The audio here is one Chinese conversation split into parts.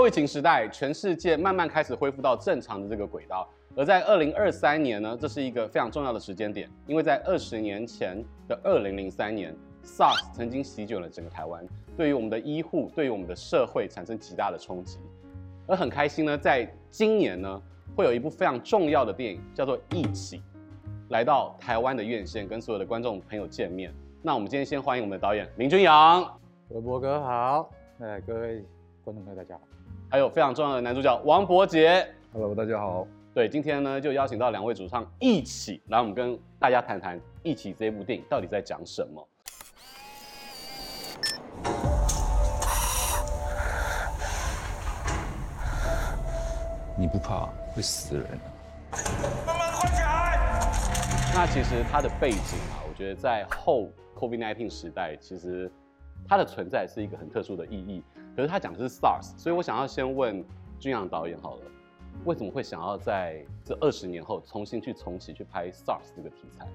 后疫情时代，全世界慢慢开始恢复到正常的这个轨道。而在二零二三年呢，这是一个非常重要的时间点，因为在二十年前的二零零三年，SARS 曾经席卷了整个台湾，对于我们的医护，对于我们的社会产生极大的冲击。而很开心呢，在今年呢，会有一部非常重要的电影，叫做《一起》，来到台湾的院线，跟所有的观众朋友见面。那我们今天先欢迎我们的导演林君阳，伟博哥好，哎，各位观众朋友大家好，还有非常重要的男主角王柏杰，Hello，大家好。对，今天呢就邀请到两位主唱一起来，我们跟大家谈谈《一起》这部电影到底在讲什么。你不怕会死人啊？慢慢快起来！那其实它的背景啊，我觉得在后 COVID-19 时代，其实它的存在是一个很特殊的意义。可是他讲的是 SARS，所以我想要先问君阳导演好了。为什么会想要在这二十年后重新去重启去拍 SARS 这个题材？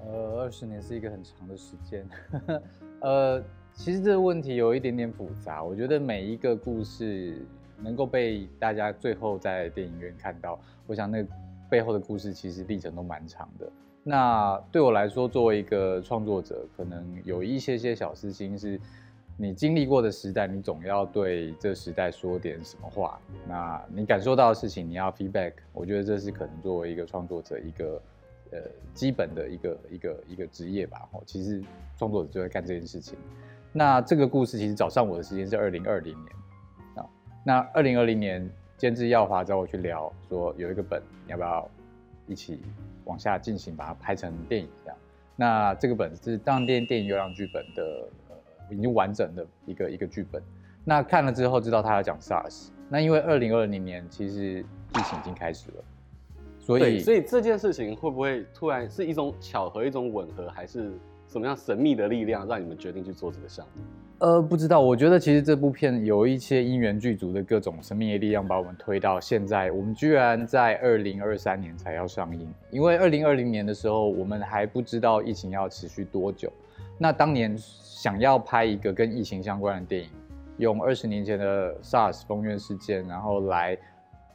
呃，二十年是一个很长的时间。呃，其实这个问题有一点点复杂。我觉得每一个故事能够被大家最后在电影院看到，我想那背后的故事其实历程都蛮长的。那对我来说，作为一个创作者，可能有一些些小私心是。你经历过的时代，你总要对这时代说点什么话。那你感受到的事情，你要 feedback。我觉得这是可能作为一个创作者一个呃基本的一个一个一个职业吧。哦，其实创作者就会干这件事情。那这个故事其实找上我的时间是二零二零年啊。那二零二零年，监制耀华找我去聊，说有一个本，你要不要一起往下进行，把它拍成电影这样？那这个本是当电电影优良剧本的。已经完整的一个一个剧本，那看了之后知道他要讲 SARS，那因为二零二零年其实疫情已经开始了，所以所以这件事情会不会突然是一种巧合，一种吻合，还是什么样神秘的力量让你们决定去做这个项目？呃，不知道，我觉得其实这部片有一些因缘具足的各种神秘的力量把我们推到现在，我们居然在二零二三年才要上映，因为二零二零年的时候我们还不知道疫情要持续多久，那当年。想要拍一个跟疫情相关的电影，用二十年前的 SARS 封院事件，然后来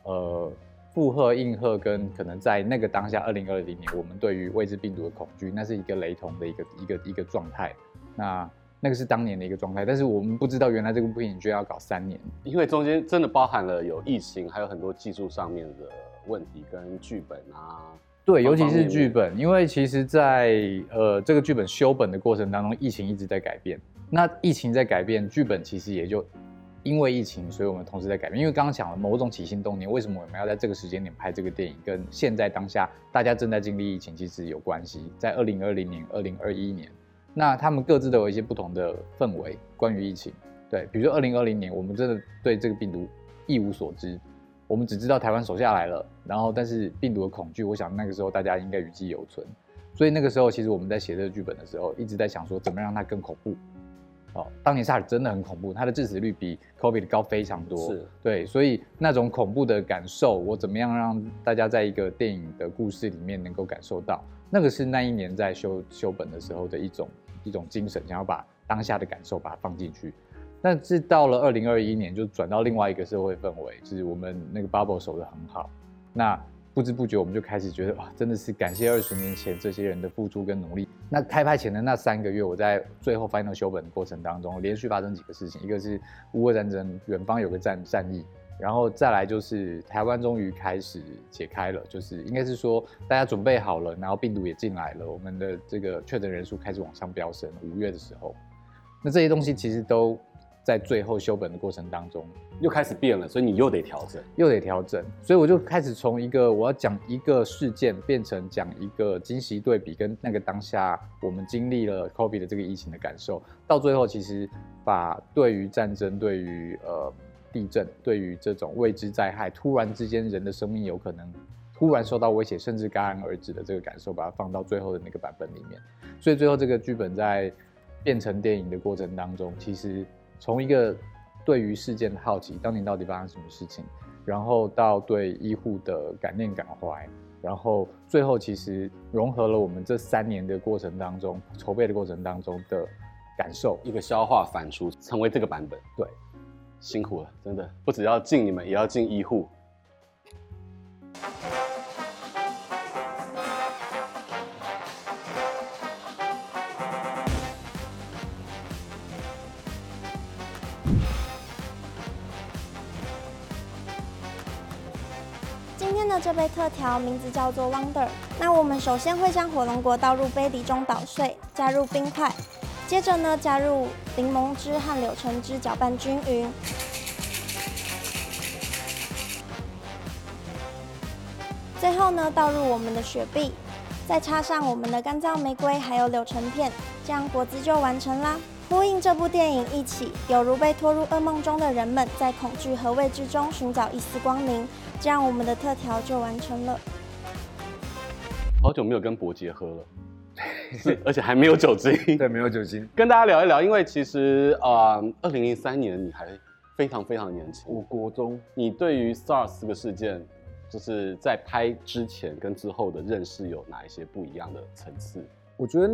呃附和应和，跟可能在那个当下二零二零年我们对于未知病毒的恐惧，那是一个雷同的一个一个一个状态。那那个是当年的一个状态，但是我们不知道原来这部电影居然要搞三年，因为中间真的包含了有疫情，还有很多技术上面的问题跟剧本啊。对，尤其是剧本，因为其实在，在呃这个剧本修本的过程当中，疫情一直在改变。那疫情在改变，剧本其实也就因为疫情，所以我们同时在改变。因为刚刚讲了某种起心动念，为什么我们要在这个时间点拍这个电影，跟现在当下大家正在经历疫情其实有关系。在二零二零年、二零二一年，那他们各自都有一些不同的氛围。关于疫情，对，比如说二零二零年，我们真的对这个病毒一无所知。我们只知道台湾守下来了，然后但是病毒的恐惧，我想那个时候大家应该余悸犹存，所以那个时候其实我们在写这个剧本的时候，一直在想说怎么让它更恐怖。哦，当年 SARS 真的很恐怖，它的致死率比 COVID 高非常多。是，对，所以那种恐怖的感受，我怎么样让大家在一个电影的故事里面能够感受到？那个是那一年在修修本的时候的一种一种精神，想要把当下的感受把它放进去。但是到了二零二一年，就转到另外一个社会氛围，就是我们那个 bubble 守得很好。那不知不觉，我们就开始觉得哇，真的是感谢二十年前这些人的付出跟努力。那开拍前的那三个月，我在最后 final 修本的过程当中，连续发生几个事情：一个是乌俄战争，远方有个战战役，然后再来就是台湾终于开始解开了，就是应该是说大家准备好了，然后病毒也进来了，我们的这个确诊人数开始往上飙升。五月的时候，那这些东西其实都。在最后修本的过程当中，又开始变了，所以你又得调整，又得调整，所以我就开始从一个我要讲一个事件，变成讲一个惊喜对比，跟那个当下我们经历了 COVID 的这个疫情的感受，到最后其实把对于战争、对于呃地震、对于这种未知灾害，突然之间人的生命有可能突然受到威胁，甚至戛然而止的这个感受，把它放到最后的那个版本里面，所以最后这个剧本在变成电影的过程当中，其实。从一个对于事件的好奇，当年到底发生什么事情，然后到对医护的感念感怀，然后最后其实融合了我们这三年的过程当中筹备的过程当中的感受，一个消化反刍，成为这个版本。对，辛苦了，真的不只要敬你们，也要敬医护。今天的这杯特调名字叫做 Wonder。那我们首先会将火龙果倒入杯底中捣碎，加入冰块，接着呢加入柠檬汁和柳橙汁搅拌均匀。最后呢倒入我们的雪碧，再插上我们的干燥玫瑰还有柳橙片，这样果汁就完成啦。呼应这部电影一起，有如被拖入噩梦中的人们，在恐惧和未知中寻找一丝光明。这样我们的特调就完成了。好久没有跟伯杰喝了，是，而且还没有酒精。对，没有酒精。跟大家聊一聊，因为其实啊，二零零三年你还非常非常年轻。我国中。你对于 SARS 这个事件，就是在拍之前跟之后的认识有哪一些不一样的层次？我觉得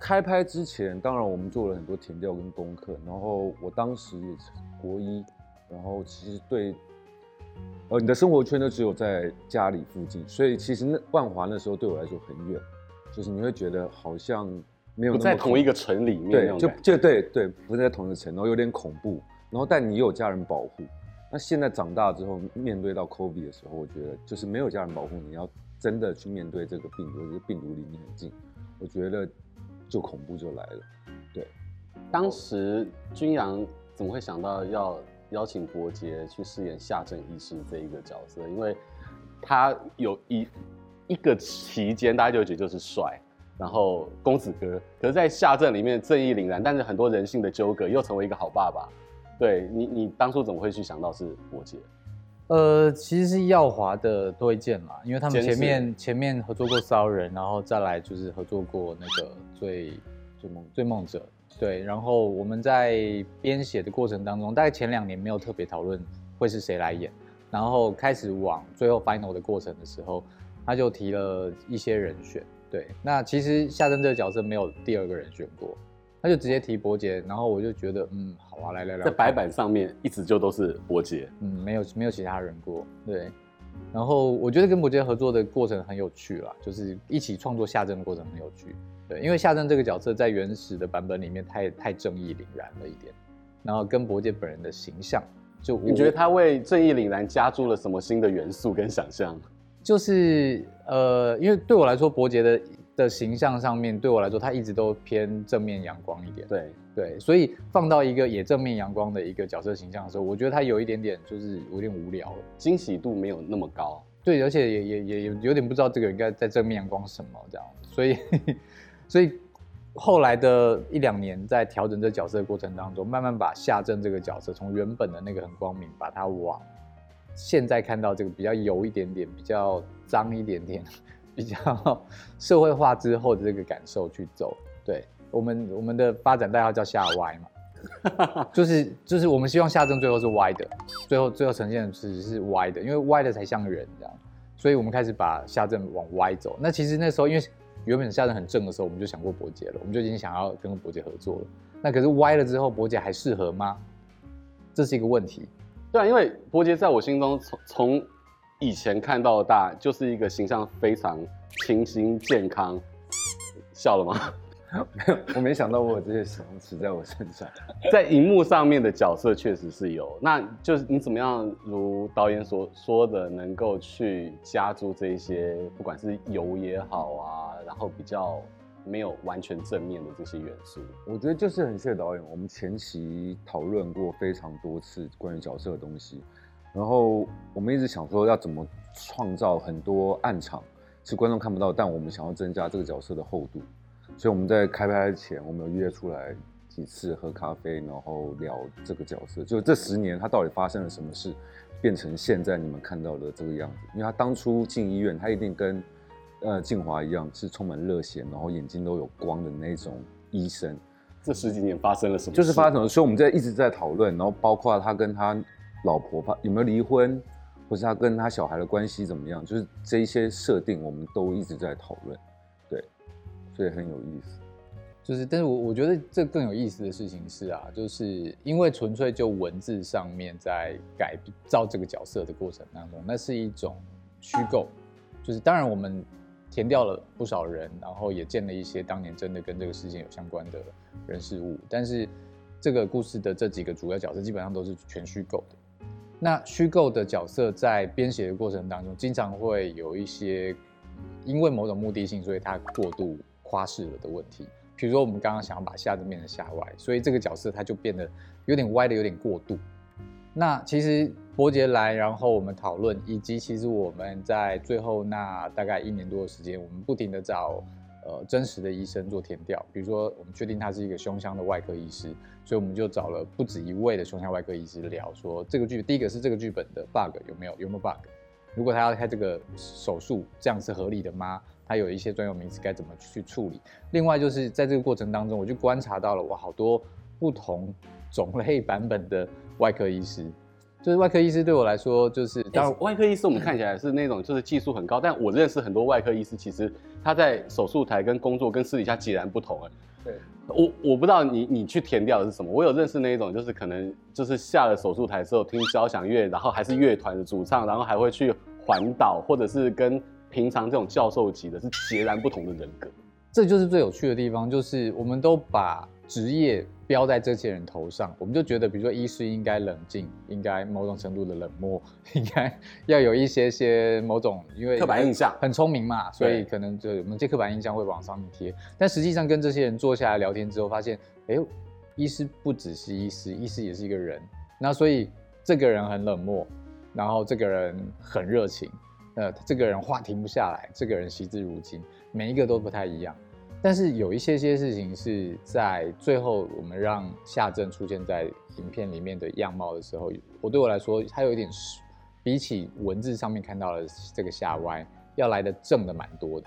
开拍之前，当然我们做了很多田调跟功课，然后我当时也是国一，然后其实对。呃，你的生活圈都，只有在家里附近，所以其实那万华那时候对我来说很远，就是你会觉得好像没有不在同一个城里面，对，就就对对，不在同一个城，然后有点恐怖，然后但你有家人保护。那现在长大之后，面对到 COVID 的时候，我觉得就是没有家人保护，你要真的去面对这个病毒，就是病毒离你很近，我觉得就恐怖就来了。对，当时君阳怎么会想到要？邀请伯杰去饰演夏正医师这一个角色，因为他有一一个期间，大家就觉得就是帅，然后公子哥。可是，在夏正里面正义凛然，但是很多人性的纠葛，又成为一个好爸爸。对你，你当初怎么会去想到是伯杰？呃，其实是耀华的推荐啦，因为他们前面前面合作过骚人，然后再来就是合作过那个最最梦最梦者。对，然后我们在编写的过程当中，大概前两年没有特别讨论会是谁来演，然后开始往最后 final 的过程的时候，他就提了一些人选。对，那其实夏正这个角色没有第二个人选过，他就直接提伯杰，然后我就觉得，嗯，好啊，来来来，在白板上面一直就都是伯杰，嗯，没有没有其他人过，对，然后我觉得跟伯杰合作的过程很有趣啦，就是一起创作夏正的过程很有趣。对，因为夏正这个角色在原始的版本里面太太正义凛然了一点，然后跟伯杰本人的形象，就你觉得他为正义凛然加注了什么新的元素跟想象？就是呃，因为对我来说，伯杰的的形象上面对我来说，他一直都偏正面阳光一点。对对，所以放到一个也正面阳光的一个角色形象的时候，我觉得他有一点点就是有点无聊了，惊喜度没有那么高。对，而且也也也有有点不知道这个人应该在正面阳光什么这样，所以。所以后来的一两年，在调整这角色的过程当中，慢慢把夏正这个角色从原本的那个很光明，把它往现在看到这个比较油一点点、比较脏一点点、比较社会化之后的这个感受去走。对，我们我们的发展代号叫夏歪嘛，就是就是我们希望夏正最后是歪的，最后最后呈现的是是歪的，因为歪的才像人这样，所以我们开始把夏正往歪走。那其实那时候因为。原本下得很正的时候，我们就想过伯杰了，我们就已经想要跟伯杰合作了。那可是歪了之后，伯杰还适合吗？这是一个问题。对啊，因为伯杰在我心中从从以前看到大，就是一个形象非常清新健康。笑了吗？没有，我没想到我有这些形容词在我身上。在荧幕上面的角色确实是有，那就是你怎么样，如导演所说的，能够去加注这一些，不管是油也好啊，然后比较没有完全正面的这些元素。我觉得就是很谢谢导演，我们前期讨论过非常多次关于角色的东西，然后我们一直想说要怎么创造很多暗场，是观众看不到，但我们想要增加这个角色的厚度。所以我们在开拍前，我们有约出来几次喝咖啡，然后聊这个角色，就这十年他到底发生了什么事，变成现在你们看到的这个样子。因为他当初进医院，他一定跟呃静华一样，是充满热血，然后眼睛都有光的那种医生。这十几年发生了什么？就是发生了，所以我们在一直在讨论，然后包括他跟他老婆有没有离婚，或是他跟他小孩的关系怎么样，就是这一些设定，我们都一直在讨论。对，很有意思。就是，但是我我觉得这更有意思的事情是啊，就是因为纯粹就文字上面在改造这个角色的过程当中，那是一种虚构。就是当然我们填掉了不少人，然后也见了一些当年真的跟这个事件有相关的人事物，但是这个故事的这几个主要角色基本上都是全虚构的。那虚构的角色在编写的过程当中，经常会有一些因为某种目的性，所以他过度夸饰了的问题。比如说，我们刚刚想要把夏正变成夏歪，所以这个角色他就变得有点歪的有点过度。那其实伯杰来，然后我们讨论，以及其实我们在最后那大概一年多的时间，我们不停的找呃真实的医生做填调。比如说，我们确定他是一个胸腔的外科医师，所以我们就找了不止一位的胸腔外科医师聊说，这个剧第一个是这个剧本的 bug 有没有有没有 bug？如果他要开这个手术，这样是合理的吗？他有一些专有名词该怎么去处理？另外就是在这个过程当中，我就观察到了我，好多不同种类版本的外科医师。就是外科医师对我来说，就是当然外科医师我们看起来是那种就是技术很高，但我认识很多外科医师，其实他在手术台跟工作跟私底下截然不同。哎，对，我我不知道你你去填掉的是什么？我有认识那一种，就是可能就是下了手术台之后听交响乐，然后还是乐团的主唱，然后还会去环岛，或者是跟。平常这种教授级的是截然不同的人格，这就是最有趣的地方，就是我们都把职业标在这些人头上，我们就觉得，比如说医师应该冷静，应该某种程度的冷漠，应该要有一些些某种，因为刻板印象很聪明嘛，所以可能就我们这刻板印象会往上面贴。但实际上跟这些人坐下来聊天之后，发现，哎，医师不只是医师，医师也是一个人。那所以这个人很冷漠，然后这个人很热情。呃，这个人话停不下来，这个人惜字如金，每一个都不太一样。但是有一些些事情是在最后，我们让夏正出现在影片里面的样貌的时候，我对我来说，它有一点比起文字上面看到的这个夏歪要来的正的蛮多的。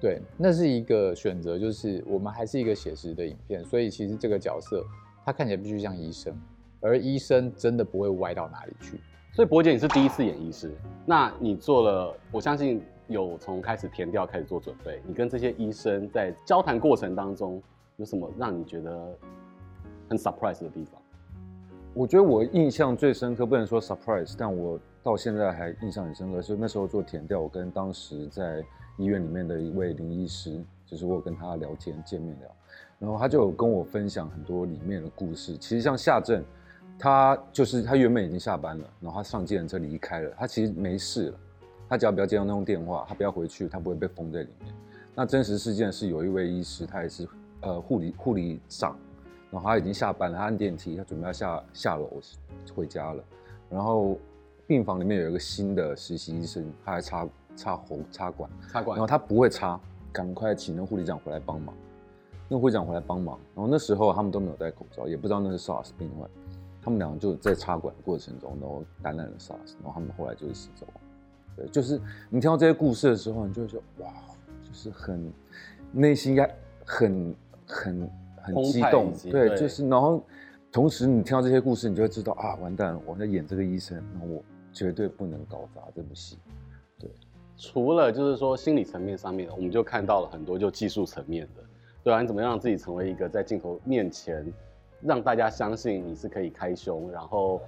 对，那是一个选择，就是我们还是一个写实的影片，所以其实这个角色他看起来必须像医生，而医生真的不会歪到哪里去。所以博姐，你是第一次演医师，那你做了，我相信有从开始填调开始做准备。你跟这些医生在交谈过程当中，有什么让你觉得很 surprise 的地方？我觉得我印象最深刻，不能说 surprise，但我到现在还印象很深刻，是那时候做填调，我跟当时在医院里面的一位林医师，就是我跟他聊天见面聊，然后他就有跟我分享很多里面的故事。其实像夏正。他就是他原本已经下班了，然后他上计程车离开了。他其实没事了，他只要不要接到那通电话，他不要回去，他不会被封在里面。那真实事件是有一位医师，他也是呃护理护理长，然后他已经下班了，他按电梯，他准备要下下楼回家了。然后病房里面有一个新的实习医生，他还插插喉插管，插管，然后他不会插，赶快请那护理长回来帮忙。那护理长回来帮忙，然后那时候他们都没有戴口罩，也不知道那是 SARS 病患。他们两个就在插管的过程中，然后感染了 SARS，然后他们后来就是死走。对，就是你听到这些故事的时候，你就会说哇，就是很内心应该很很很激动。对，对，就是然后同时你听到这些故事，你就会知道啊，完蛋了，我在演这个医生，然后我绝对不能搞砸这部戏。对，除了就是说心理层面上面，我们就看到了很多就技术层面的，对啊，你怎么样让自己成为一个在镜头面前。让大家相信你是可以开胸，然后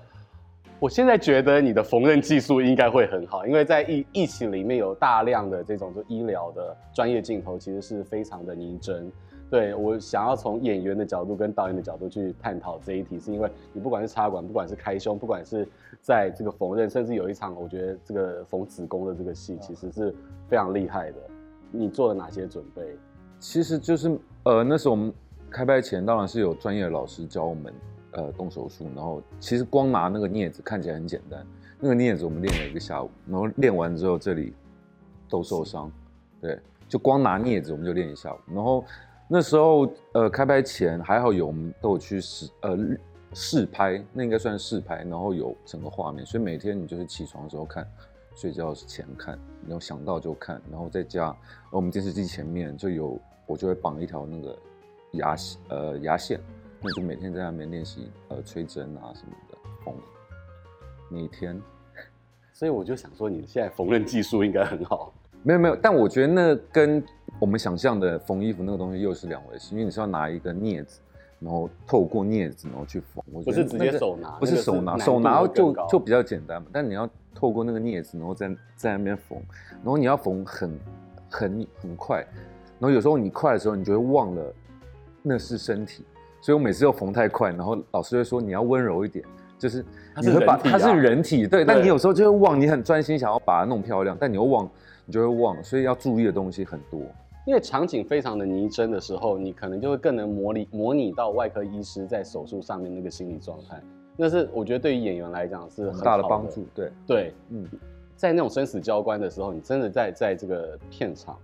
我现在觉得你的缝纫技术应该会很好，因为在疫疫情里面有大量的这种就医疗的专业镜头，其实是非常的拟真。对，我想要从演员的角度跟导演的角度去探讨这一题，是因为你不管是插管，不管是开胸，不管是在这个缝纫，甚至有一场我觉得这个缝子宫的这个戏，其实是非常厉害的。你做了哪些准备？其实就是呃，那时候我们。开拍前当然是有专业的老师教我们，呃，动手术。然后其实光拿那个镊子看起来很简单，那个镊子我们练了一个下午。然后练完之后这里都受伤，对，就光拿镊子我们就练一下午。然后那时候呃开拍前还好有我们都有去试呃试拍，那应该算试拍，然后有整个画面，所以每天你就是起床的时候看，睡觉前看，然后想到就看，然后在家我们电视机前面就有我就会绑一条那个。牙呃牙线，那就每天在那边练习呃吹针啊什么的缝，每天。所以我就想说，你现在缝纫技术应该很好。没有没有，但我觉得那跟我们想象的缝衣服那个东西又是两回事，因为你是要拿一个镊子，然后透过镊子然后去缝，我觉得、不是直接手拿，不是手拿，手拿就就比较简单嘛，但你要透过那个镊子，然后在在那边缝，然后你要缝很很很快，然后有时候你快的时候，你就会忘了那是身体，所以我每次又缝太快，然后老师会说你要温柔一点。就是你会把它是人体，对，但你有时候就会忘，你很专心想要把它弄漂亮，但你又忘，你就会忘，所以要注意的东西很多。因为场景非常的拟真的时候，你可能就会更能模拟模拟到外科医师在手术上面那个心理状态。那是我觉得对于演员来讲是很大的帮助。对对，嗯，在那种生死交关的时候，你真的在在这个片场。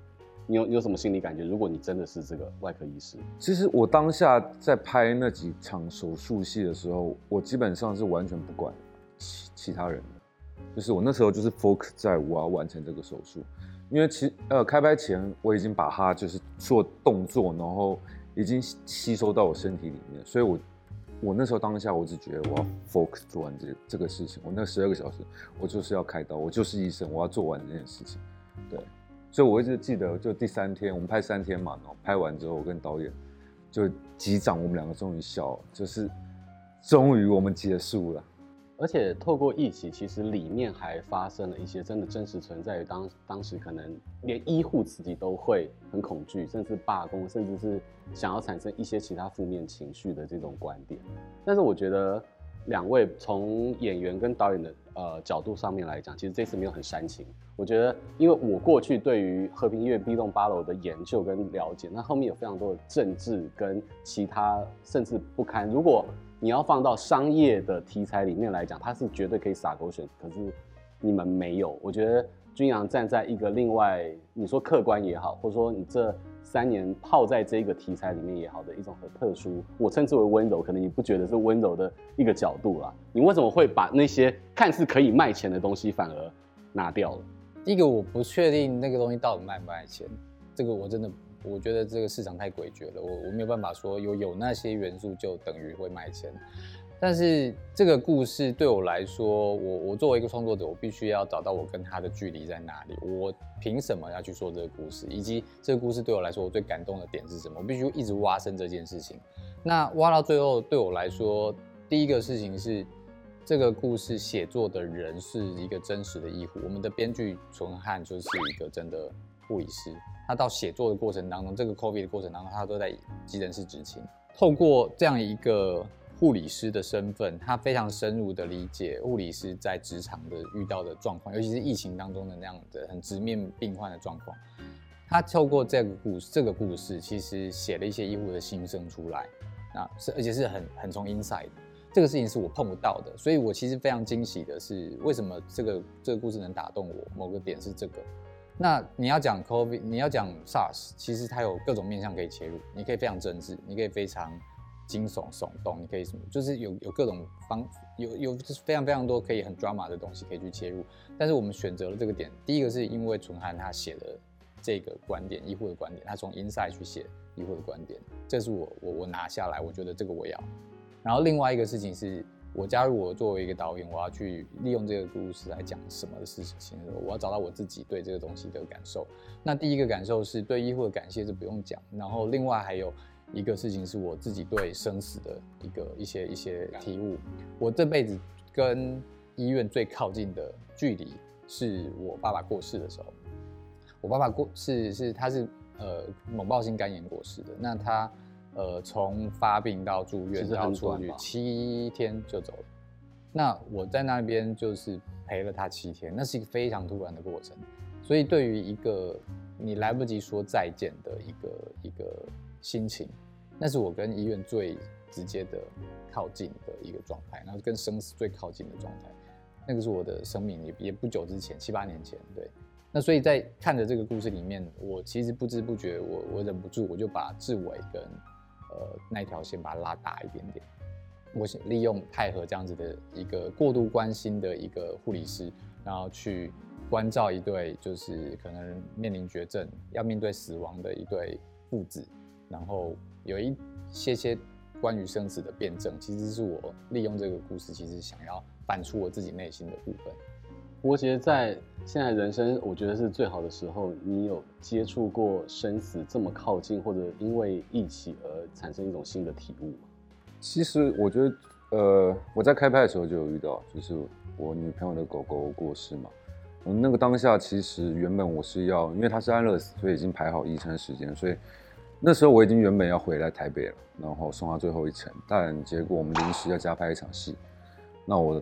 你有你有什么心理感觉？如果你真的是这个外科医师，其实我当下在拍那几场手术戏的时候，我基本上是完全不管其其他人的，就是我那时候就是 focus 在我要完成这个手术，因为其呃开拍前我已经把它就是做动作，然后已经吸收到我身体里面，所以我我那时候当下我只觉得我要 focus 做完这这个事情，我那十二个小时我就是要开刀，我就是医生，我要做完这件事情，对。所以我一直记得，就第三天，我们拍三天嘛，然后拍完之后，我跟导演就击掌，我们两个终于笑，就是终于我们结束了。而且透过一起，其实里面还发生了一些真的真实存在于当当时，可能连医护自己都会很恐惧，甚至罢工，甚至是想要产生一些其他负面情绪的这种观点。但是我觉得。两位从演员跟导演的呃角度上面来讲，其实这次没有很煽情。我觉得，因为我过去对于和平医院 B 栋八楼的研究跟了解，那后面有非常多的政治跟其他甚至不堪。如果你要放到商业的题材里面来讲，它是绝对可以撒狗血。可是你们没有，我觉得君阳站在一个另外，你说客观也好，或者说你这。三年泡在这个题材里面也好的一种很特殊，我称之为温柔，可能你不觉得是温柔的一个角度啦。你为什么会把那些看似可以卖钱的东西反而拿掉了？第一个我不确定那个东西到底卖不卖钱，这个我真的我觉得这个市场太诡谲了，我我没有办法说有有那些元素就等于会卖钱。但是这个故事对我来说，我我作为一个创作者，我必须要找到我跟他的距离在哪里。我凭什么要去说这个故事？以及这个故事对我来说，我最感动的点是什么？我必须一直挖深这件事情。那挖到最后，对我来说，第一个事情是这个故事写作的人是一个真实的医护。我们的编剧纯汉就是一个真的护理师。他到写作的过程当中，这个 COVID 的过程当中，他都在急诊室执勤。透过这样一个。护理师的身份，他非常深入的理解护理师在职场的遇到的状况，尤其是疫情当中的那样的很直面病患的状况。他透过这个故事，这个故事其实写了一些医护的心声出来，啊，是而且是很很从 inside，这个事情是我碰不到的，所以我其实非常惊喜的是，为什么这个这个故事能打动我？某个点是这个。那你要讲 COVID，你要讲 SARS，其实它有各种面向可以切入，你可以非常政治，你可以非常。惊悚耸动，你可以什么？就是有有各种方，有有就是非常非常多可以很 drama 的东西可以去切入。但是我们选择了这个点，第一个是因为纯汉他写了这个观点，医护的观点，他从 inside 去写医护的观点，这是我我我拿下来，我觉得这个我要。然后另外一个事情是我加入我作为一个导演，我要去利用这个故事来讲什么的事情，我要找到我自己对这个东西的感受。那第一个感受是对医护的感谢，是不用讲。然后另外还有。一个事情是我自己对生死的一个一些一些体悟。我这辈子跟医院最靠近的距离是我爸爸过世的时候。我爸爸过是是他是呃猛暴性肝炎过世的。那他呃从发病到住院到出去七天就走了。那我在那边就是陪了他七天，那是一个非常突然的过程。所以对于一个你来不及说再见的一个一个。心情，那是我跟医院最直接的靠近的一个状态，然后跟生死最靠近的状态，那个是我的生命也也不久之前，七八年前，对。那所以在看着这个故事里面，我其实不知不觉，我我忍不住，我就把志伟跟呃那条线把它拉大一点点。我想利用太和这样子的一个过度关心的一个护理师，然后去关照一对就是可能面临绝症要面对死亡的一对父子。然后有一些些关于生死的辩证，其实是我利用这个故事，其实想要反出我自己内心的部分。伯杰在现在人生，我觉得是最好的时候。你有接触过生死这么靠近，或者因为一起而产生一种新的体悟吗？其实我觉得，呃，我在开拍的时候就有遇到，就是我女朋友的狗狗过世嘛。嗯，那个当下其实原本我是要，因为它是安乐死，所以已经排好医生时间，所以那时候我已经原本要回来台北了，然后送他最后一程。但结果我们临时要加拍一场戏，那我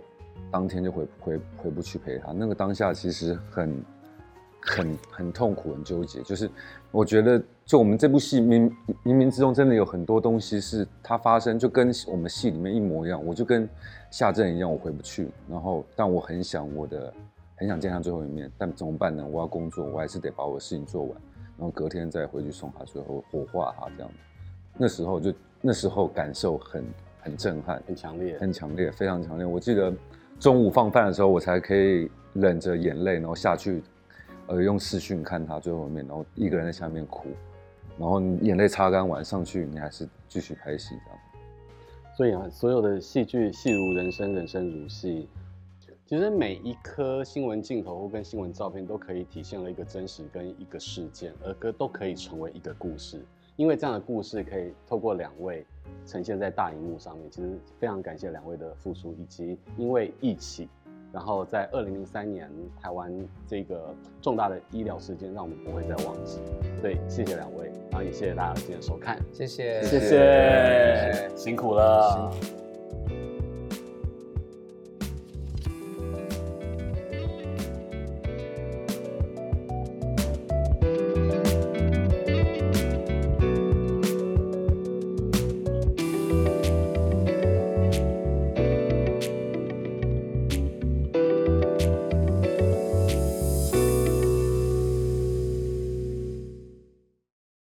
当天就回回回不去陪他。那个当下其实很很很痛苦，很纠结。就是我觉得，就我们这部戏冥冥冥之中真的有很多东西是它发生，就跟我们戏里面一模一样。我就跟夏正一样，我回不去。然后，但我很想我的。很想见他最后一面，但怎么办呢？我要工作，我还是得把我的事情做完，然后隔天再回去送他，最后火化他这样。那时候就那时候感受很很震撼，很强烈，很强烈，非常强烈。我记得中午放饭的时候，我才可以忍着眼泪，然后下去，呃，用视讯看他最后一面，然后一个人在下面哭，然后眼泪擦干完上去，你还是继续拍戏这样。所以啊，所有的戏剧戏如人生，人生如戏。其实每一颗新闻镜头或跟新闻照片都可以体现了一个真实跟一个事件，而歌都可以成为一个故事。因为这样的故事可以透过两位呈现在大荧幕上面。其实非常感谢两位的付出，以及因为一起，然后在二零零三年台湾这个重大的医疗事件，让我们不会再忘记。对，谢谢两位，然后也谢谢大家今天收看，谢谢，谢谢，辛苦了。